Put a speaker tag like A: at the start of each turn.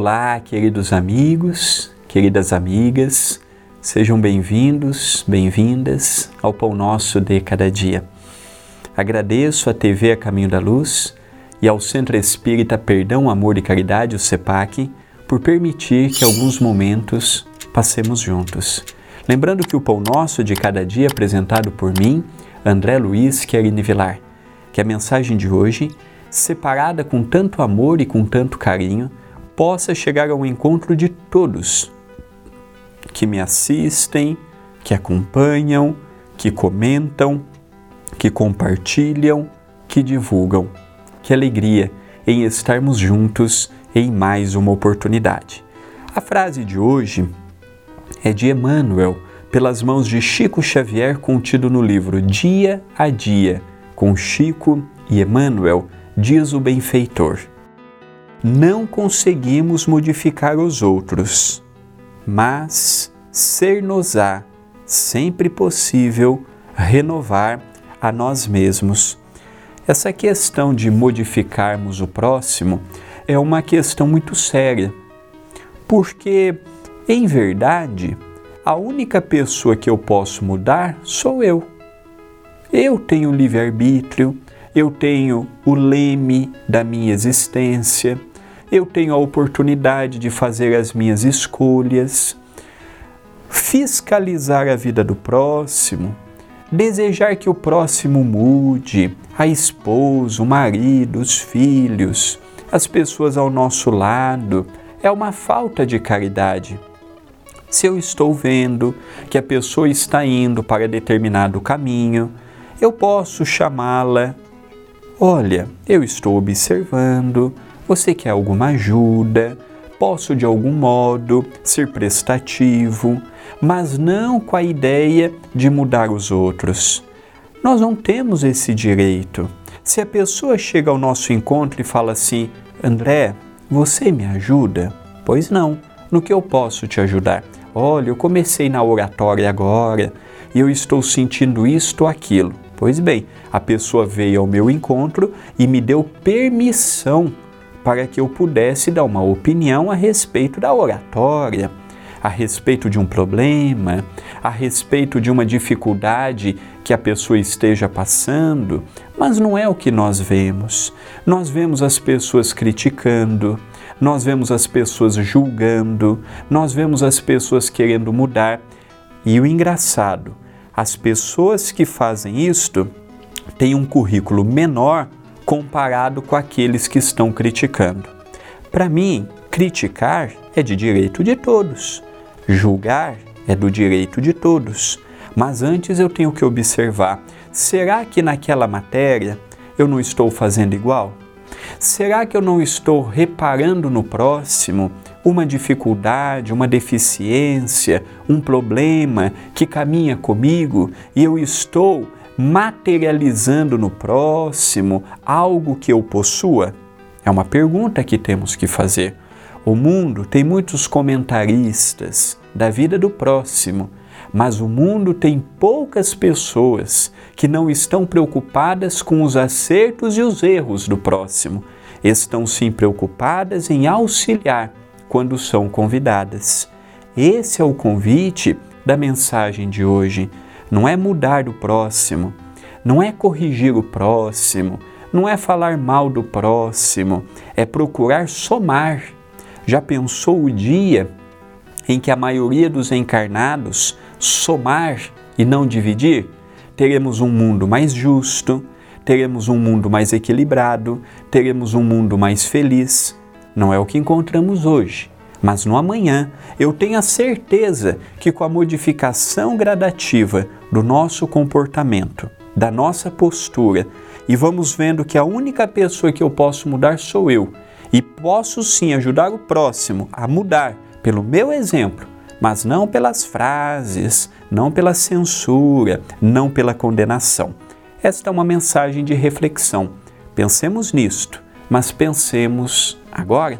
A: Olá, queridos amigos, queridas amigas, sejam bem-vindos, bem-vindas ao Pão Nosso de Cada Dia. Agradeço à TV A Caminho da Luz e ao Centro Espírita Perdão, Amor e Caridade, o CEPAC, por permitir que alguns momentos passemos juntos. Lembrando que o Pão Nosso de Cada Dia é apresentado por mim, André Luiz Querini Vilar, que a mensagem de hoje, separada com tanto amor e com tanto carinho, possa chegar ao encontro de todos que me assistem, que acompanham, que comentam, que compartilham, que divulgam. Que alegria em estarmos juntos em mais uma oportunidade. A frase de hoje é de Emmanuel, pelas mãos de Chico Xavier, contido no livro Dia a Dia, com Chico e Emmanuel, diz o benfeitor não conseguimos modificar os outros, mas ser-nos-á sempre possível renovar a nós mesmos. Essa questão de modificarmos o próximo é uma questão muito séria, porque, em verdade, a única pessoa que eu posso mudar sou eu. Eu tenho livre-arbítrio, eu tenho o leme da minha existência, eu tenho a oportunidade de fazer as minhas escolhas, fiscalizar a vida do próximo, desejar que o próximo mude, a esposa, o marido, os filhos, as pessoas ao nosso lado, é uma falta de caridade. Se eu estou vendo que a pessoa está indo para determinado caminho, eu posso chamá-la. Olha, eu estou observando, você quer alguma ajuda? Posso de algum modo ser prestativo, mas não com a ideia de mudar os outros. Nós não temos esse direito. Se a pessoa chega ao nosso encontro e fala assim: André, você me ajuda? Pois não. No que eu posso te ajudar? Olha, eu comecei na oratória agora e eu estou sentindo isto ou aquilo. Pois bem, a pessoa veio ao meu encontro e me deu permissão para que eu pudesse dar uma opinião a respeito da oratória, a respeito de um problema, a respeito de uma dificuldade que a pessoa esteja passando, mas não é o que nós vemos. Nós vemos as pessoas criticando, nós vemos as pessoas julgando, nós vemos as pessoas querendo mudar. E o engraçado, as pessoas que fazem isto têm um currículo menor comparado com aqueles que estão criticando. Para mim, criticar é de direito de todos, julgar é do direito de todos. Mas antes eu tenho que observar: será que naquela matéria eu não estou fazendo igual? Será que eu não estou reparando no próximo uma dificuldade, uma deficiência, um problema que caminha comigo e eu estou materializando no próximo algo que eu possua? É uma pergunta que temos que fazer. O mundo tem muitos comentaristas da vida do próximo, mas o mundo tem poucas pessoas que não estão preocupadas com os acertos e os erros do próximo. Estão sim preocupadas em auxiliar quando são convidadas. Esse é o convite da mensagem de hoje não é mudar o próximo, não é corrigir o próximo, não é falar mal do próximo, é procurar somar. Já pensou o dia em que a maioria dos encarnados somar e não dividir? Teremos um mundo mais justo, teremos um mundo mais equilibrado, teremos um mundo mais feliz. Não é o que encontramos hoje. Mas no amanhã eu tenho a certeza que com a modificação gradativa do nosso comportamento, da nossa postura, e vamos vendo que a única pessoa que eu posso mudar sou eu, e posso sim ajudar o próximo a mudar pelo meu exemplo, mas não pelas frases, não pela censura, não pela condenação. Esta é uma mensagem de reflexão. Pensemos nisto, mas pensemos agora.